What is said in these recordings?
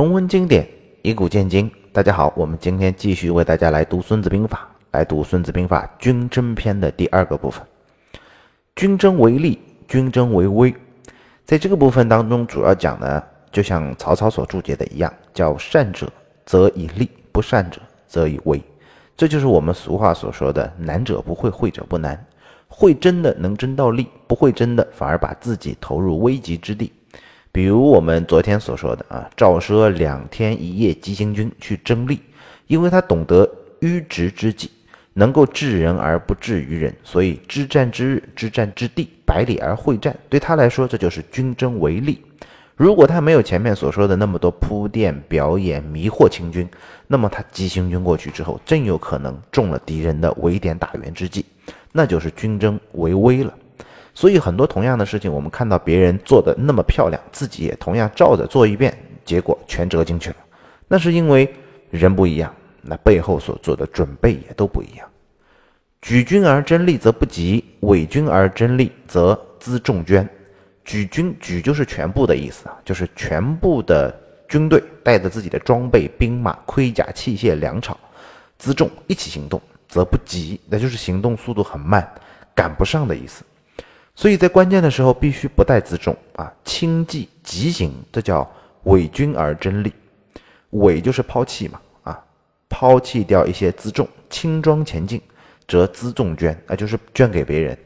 重温经典，以古鉴今。大家好，我们今天继续为大家来读《孙子兵法》，来读《孙子兵法》军争篇的第二个部分。军争为利，军争为威。在这个部分当中，主要讲呢，就像曹操所注解的一样，叫善者则以利，不善者则以威。这就是我们俗话所说的“难者不会，会者不难”。会争的能争到利，不会争的反而把自己投入危急之地。比如我们昨天所说的啊，赵奢两天一夜急行军去争利，因为他懂得迂直之计，能够治人而不治于人，所以知战之日，知战之地，百里而会战，对他来说这就是军争为利。如果他没有前面所说的那么多铺垫、表演、迷惑清军，那么他急行军过去之后，真有可能中了敌人的围点打援之计，那就是军争为威了。所以很多同样的事情，我们看到别人做的那么漂亮，自己也同样照着做一遍，结果全折进去了。那是因为人不一样，那背后所做的准备也都不一样。举军而争利则不及，伪军而争利则辎重捐。举军举就是全部的意思啊，就是全部的军队带着自己的装备、兵马、盔甲、器械、粮草、辎重一起行动，则不及，那就是行动速度很慢，赶不上的意思。所以在关键的时候必须不带辎重啊，轻骑急行，这叫伪军而争利。伪就是抛弃嘛啊，抛弃掉一些辎重，轻装前进，则辎重捐啊，就是捐给别人，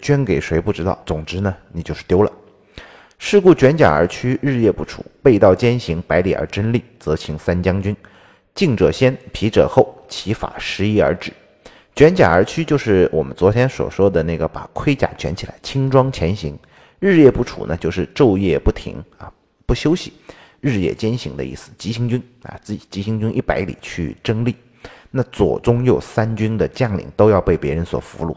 捐给谁不知道。总之呢，你就是丢了。是故卷甲而趋，日夜不处，背道兼行，百里而争利，则请三将军，进者先，疲者后，其法时移而止。卷甲而趋，就是我们昨天所说的那个把盔甲卷起来，轻装前行。日夜不处呢，就是昼夜不停啊，不休息，日夜兼行的意思。急行军啊，自己急行军一百里去争利，那左中右三军的将领都要被别人所俘虏。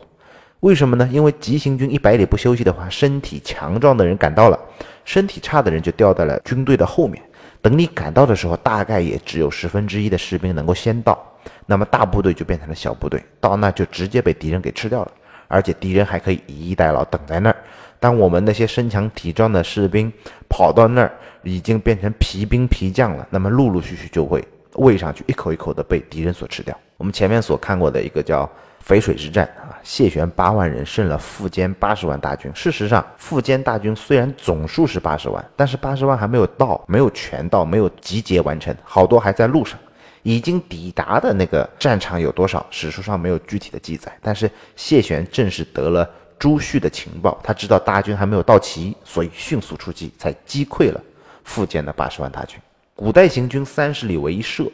为什么呢？因为急行军一百里不休息的话，身体强壮的人赶到了，身体差的人就掉在了军队的后面。等你赶到的时候，大概也只有十分之一的士兵能够先到。那么大部队就变成了小部队，到那就直接被敌人给吃掉了，而且敌人还可以以逸待劳，等在那儿。当我们那些身强体壮的士兵跑到那儿，已经变成皮兵皮将了，那么陆陆续续就会喂上去，一口一口的被敌人所吃掉。我们前面所看过的一个叫淝水之战啊，谢玄八万人胜了苻坚八十万大军。事实上，苻坚大军虽然总数是八十万，但是八十万还没有到，没有全到，没有集结完成，好多还在路上。已经抵达的那个战场有多少？史书上没有具体的记载。但是谢玄正是得了朱旭的情报，他知道大军还没有到齐，所以迅速出击，才击溃了苻坚的八十万大军。古代行军三十里为一射，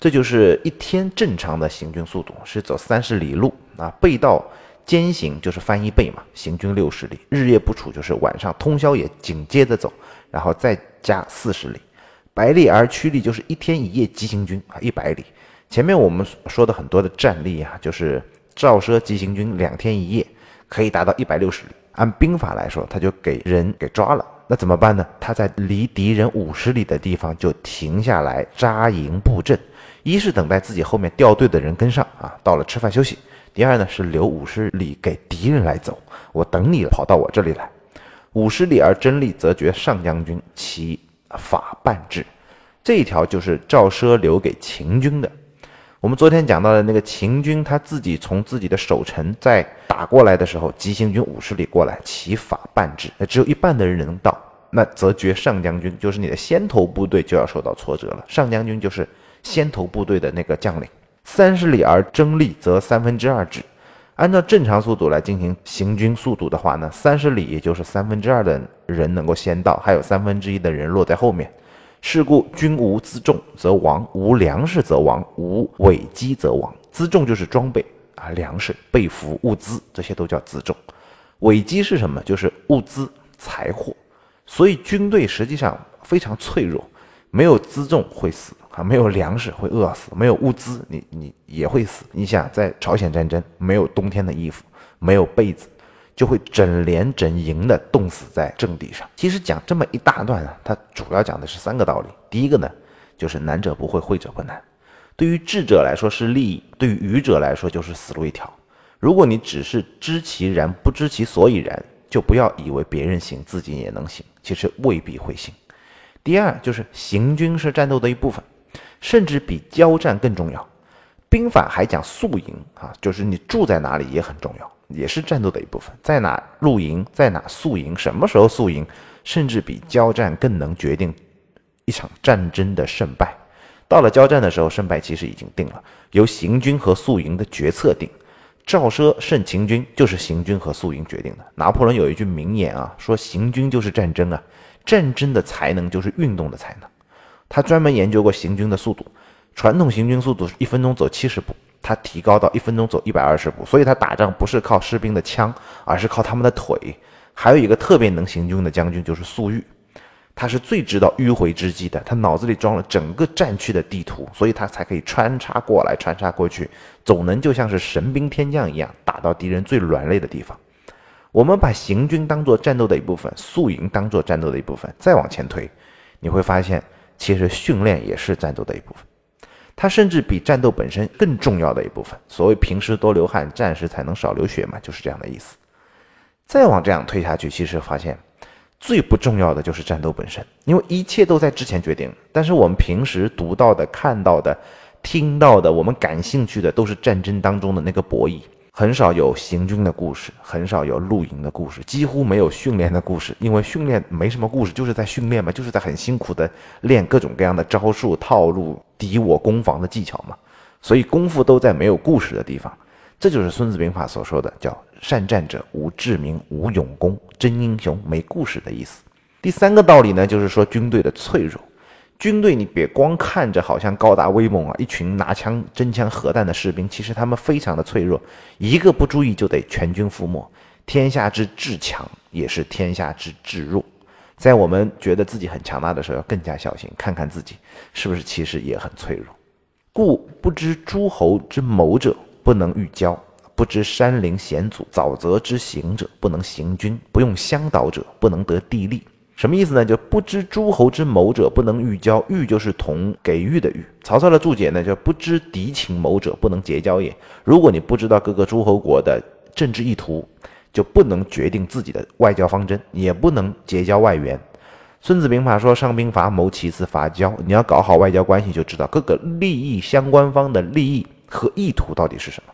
这就是一天正常的行军速度，是走三十里路啊。背道兼行就是翻一倍嘛，行军六十里。日夜不处就是晚上通宵也紧接着走，然后再加四十里。百里而趋利就是一天一夜急行军啊，一百里。前面我们说的很多的战例啊，就是赵奢急行军两天一夜可以达到一百六十里。按兵法来说，他就给人给抓了，那怎么办呢？他在离敌人五十里的地方就停下来扎营布阵，一是等待自己后面掉队的人跟上啊，到了吃饭休息；第二呢是留五十里给敌人来走，我等你跑到我这里来。五十里而争利，则绝上将军其。法办制，这一条就是赵奢留给秦军的。我们昨天讲到的那个秦军，他自己从自己的守城在打过来的时候，急行军五十里过来，其法办制，那只有一半的人能到，那则绝上将军，就是你的先头部队就要受到挫折了。上将军就是先头部队的那个将领。三十里而争利，则三分之二止。按照正常速度来进行行军速度的话呢，三十里也就是三分之二的人能够先到，还有三分之一的人落在后面。是故军无辎重则亡，无粮食则亡，无尾机则亡。辎重就是装备啊，粮食、被服、物资这些都叫辎重。尾机是什么？就是物资、财货。所以军队实际上非常脆弱，没有辎重会死。啊，没有粮食会饿死，没有物资你你也会死。你想在朝鲜战争，没有冬天的衣服，没有被子，就会整连整营的冻死在阵地上。其实讲这么一大段啊，它主要讲的是三个道理。第一个呢，就是难者不会，会者不难。对于智者来说是利益，对于愚者来说就是死路一条。如果你只是知其然，不知其所以然，就不要以为别人行，自己也能行，其实未必会行。第二就是行军是战斗的一部分，甚至比交战更重要。兵法还讲宿营啊，就是你住在哪里也很重要，也是战斗的一部分。在哪露营，在哪宿营，什么时候宿营，甚至比交战更能决定一场战争的胜败。到了交战的时候，胜败其实已经定了，由行军和宿营的决策定。赵奢胜秦军就是行军和宿营决定的。拿破仑有一句名言啊，说行军就是战争啊，战争的才能就是运动的才能。他专门研究过行军的速度，传统行军速度是一分钟走七十步，他提高到一分钟走一百二十步。所以他打仗不是靠士兵的枪，而是靠他们的腿。还有一个特别能行军的将军就是粟裕。他是最知道迂回之计的，他脑子里装了整个战区的地图，所以他才可以穿插过来，穿插过去，总能就像是神兵天将一样，打到敌人最软肋的地方。我们把行军当做战斗的一部分，宿营当做战斗的一部分，再往前推，你会发现，其实训练也是战斗的一部分，它甚至比战斗本身更重要的一部分。所谓平时多流汗，战时才能少流血嘛，就是这样的意思。再往这样推下去，其实发现。最不重要的就是战斗本身，因为一切都在之前决定。但是我们平时读到的、看到的、听到的，我们感兴趣的都是战争当中的那个博弈，很少有行军的故事，很少有露营的故事，几乎没有训练的故事。因为训练没什么故事，就是在训练嘛，就是在很辛苦的练各种各样的招数、套路、敌我攻防的技巧嘛。所以功夫都在没有故事的地方。这就是《孙子兵法》所说的，叫“善战者无智名，无勇功，真英雄没故事”的意思。第三个道理呢，就是说军队的脆弱。军队你别光看着好像高大威猛啊，一群拿枪、真枪、核弹的士兵，其实他们非常的脆弱，一个不注意就得全军覆没。天下之至强，也是天下之至弱。在我们觉得自己很强大的时候，要更加小心，看看自己是不是其实也很脆弱。故不知诸侯之谋者。不能御交，不知山林险阻，沼泽之行者不能行军，不用向导者不能得地利。什么意思呢？就不知诸侯之谋者不能御交，御就是同给予的御。曹操的注解呢，就不知敌情谋者不能结交也。如果你不知道各个诸侯国的政治意图，就不能决定自己的外交方针，也不能结交外援。孙子兵法说：上兵伐谋，其次伐交。你要搞好外交关系，就知道各个利益相关方的利益。和意图到底是什么？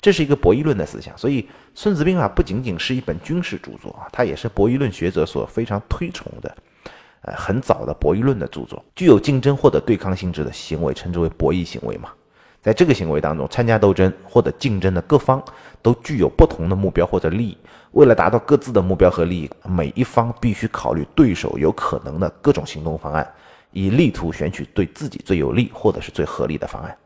这是一个博弈论的思想，所以《孙子兵法》不仅仅是一本军事著作啊，它也是博弈论学者所非常推崇的，呃，很早的博弈论的著作。具有竞争或者对抗性质的行为，称之为博弈行为嘛。在这个行为当中，参加斗争或者竞争的各方都具有不同的目标或者利益，为了达到各自的目标和利益，每一方必须考虑对手有可能的各种行动方案，以力图选取对自己最有利或者是最合理的方案。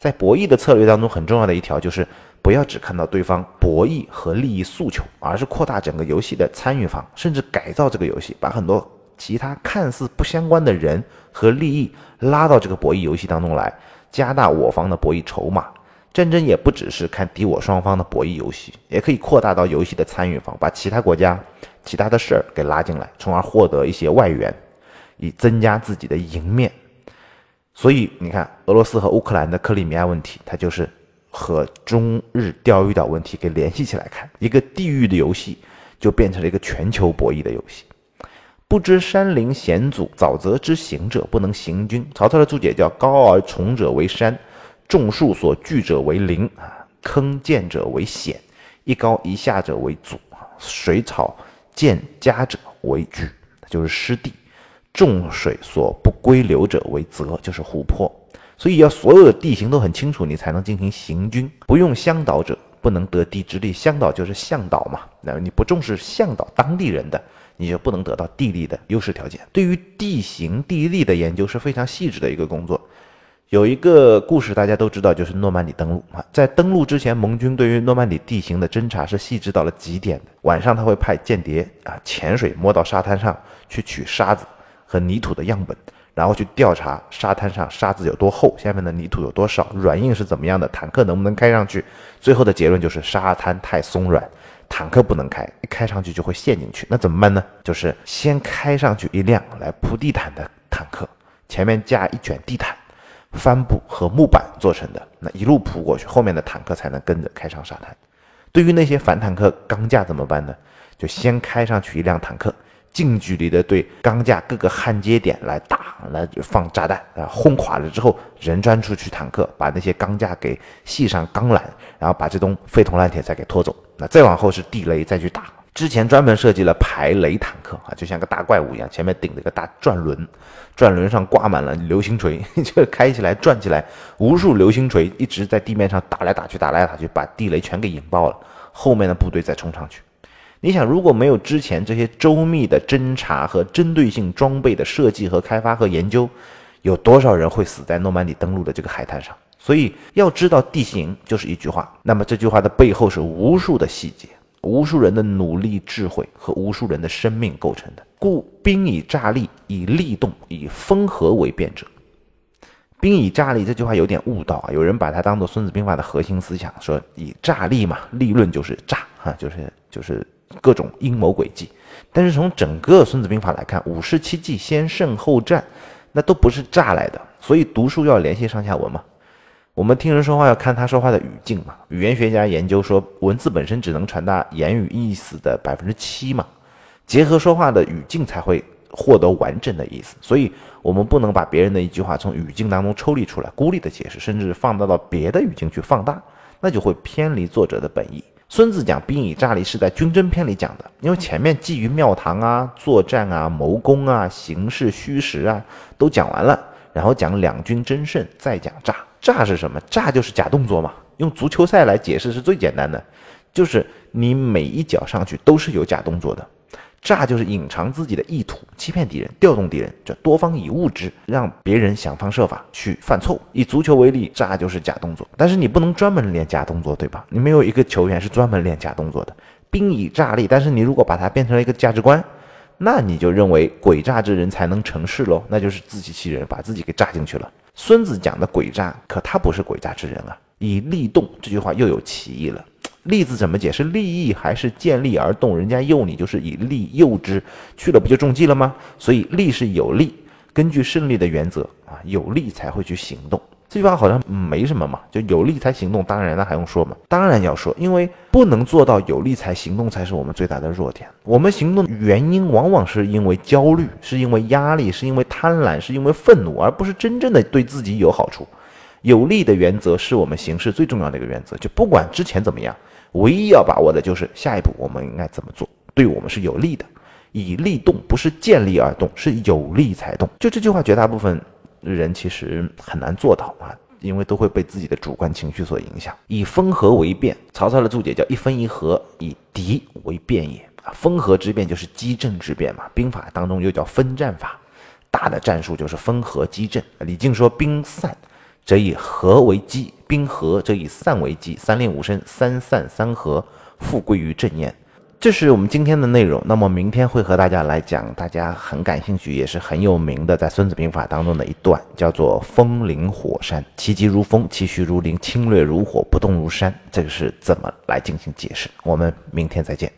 在博弈的策略当中，很重要的一条就是不要只看到对方博弈和利益诉求，而是扩大整个游戏的参与方，甚至改造这个游戏，把很多其他看似不相关的人和利益拉到这个博弈游戏当中来，加大我方的博弈筹码。战争也不只是看敌我双方的博弈游戏，也可以扩大到游戏的参与方，把其他国家、其他的事儿给拉进来，从而获得一些外援，以增加自己的赢面。所以你看，俄罗斯和乌克兰的克里米亚问题，它就是和中日钓鱼岛问题给联系起来看，一个地域的游戏就变成了一个全球博弈的游戏。不知山林险阻，沼泽之行者不能行军。曹操的注解叫：高而重者为山，众树所聚者为林啊，坑涧者为险，一高一下者为阻水草涧夹者为居，就是湿地。众水所不归流者为泽，就是湖泊。所以要所有的地形都很清楚，你才能进行行军。不用向导者，不能得地之利。向导就是向导嘛。那你不重视向导当地人的，你就不能得到地利的优势条件。对于地形地利的研究是非常细致的一个工作。有一个故事大家都知道，就是诺曼底登陆啊。在登陆之前，盟军对于诺曼底地形的侦查是细致到了极点的。晚上他会派间谍啊潜水摸到沙滩上去取沙子。和泥土的样本，然后去调查沙滩上沙子有多厚，下面的泥土有多少，软硬是怎么样的，坦克能不能开上去？最后的结论就是沙滩太松软，坦克不能开，一开上去就会陷进去。那怎么办呢？就是先开上去一辆来铺地毯的坦克，前面架一卷地毯，帆布和木板做成的，那一路铺过去，后面的坦克才能跟着开上沙滩。对于那些反坦克钢架怎么办呢？就先开上去一辆坦克。近距离的对钢架各个焊接点来打，来放炸弹啊，轰垮了之后，人钻出去坦克，把那些钢架给系上钢缆，然后把这东废铜烂铁再给拖走。那再往后是地雷，再去打。之前专门设计了排雷坦克啊，就像个大怪物一样，前面顶着个大转轮，转轮上挂满了流星锤，就开起来转起来，无数流星锤一直在地面上打来打去，打来打去，把地雷全给引爆了。后面的部队再冲上去。你想，如果没有之前这些周密的侦查和针对性装备的设计和开发和研究，有多少人会死在诺曼底登陆的这个海滩上？所以要知道地形就是一句话，那么这句话的背后是无数的细节。无数人的努力、智慧和无数人的生命构成的。故兵以诈立，以利动，以风和为变者。兵以诈立这句话有点误导啊，有人把它当做《孙子兵法》的核心思想，说以诈立嘛，立论就是诈哈，就是就是各种阴谋诡计。但是从整个《孙子兵法》来看，五十七计先胜后战，那都不是诈来的。所以读书要联系上下文嘛。我们听人说话要看他说话的语境嘛。语言学家研究说，文字本身只能传达言语意思的百分之七嘛，结合说话的语境才会获得完整的意思。所以，我们不能把别人的一句话从语境当中抽离出来，孤立的解释，甚至放大到别的语境去放大，那就会偏离作者的本意。孙子讲兵以诈立是在军争篇里讲的，因为前面基于庙堂啊、作战啊、谋攻啊、形势虚实啊都讲完了，然后讲两军争胜，再讲诈。诈是什么？诈就是假动作嘛。用足球赛来解释是最简单的，就是你每一脚上去都是有假动作的。诈就是隐藏自己的意图，欺骗敌人，调动敌人，叫多方以物之，让别人想方设法去犯错误。以足球为例，诈就是假动作，但是你不能专门练假动作，对吧？你没有一个球员是专门练假动作的。兵以诈立，但是你如果把它变成了一个价值观，那你就认为诡诈之人才能成事喽，那就是自欺欺人，把自己给诈进去了。孙子讲的诡诈，可他不是诡诈之人啊！以利动这句话又有歧义了。利字怎么解？释利益还是见利而动？人家诱你，就是以利诱之，去了不就中计了吗？所以利是有利，根据胜利的原则啊，有利才会去行动。这句话好像没什么嘛，就有利才行动，当然那还用说吗？当然要说，因为不能做到有利才行动，才是我们最大的弱点。我们行动原因往往是因为焦虑，是因为压力，是因为贪婪，是因为愤怒，而不是真正的对自己有好处。有利的原则是我们行事最重要的一个原则，就不管之前怎么样，唯一要把握的就是下一步我们应该怎么做，对我们是有利的。以利动，不是见利而动，是有利才动。就这句话，绝大部分。人其实很难做到啊，因为都会被自己的主观情绪所影响。以风和为变，曹操的注解叫一分一合，以敌为变也啊。风和之变就是击阵之变嘛，兵法当中又叫分战法，大的战术就是分合击阵。李靖说：“兵散则以合为基，兵合则以散为基，三令五申，三散三合，复归于正焉。”这是我们今天的内容。那么明天会和大家来讲，大家很感兴趣，也是很有名的，在《孙子兵法》当中的一段，叫做“风林火山”，其疾如风，其徐如林，侵略如火，不动如山。这个是怎么来进行解释？我们明天再见。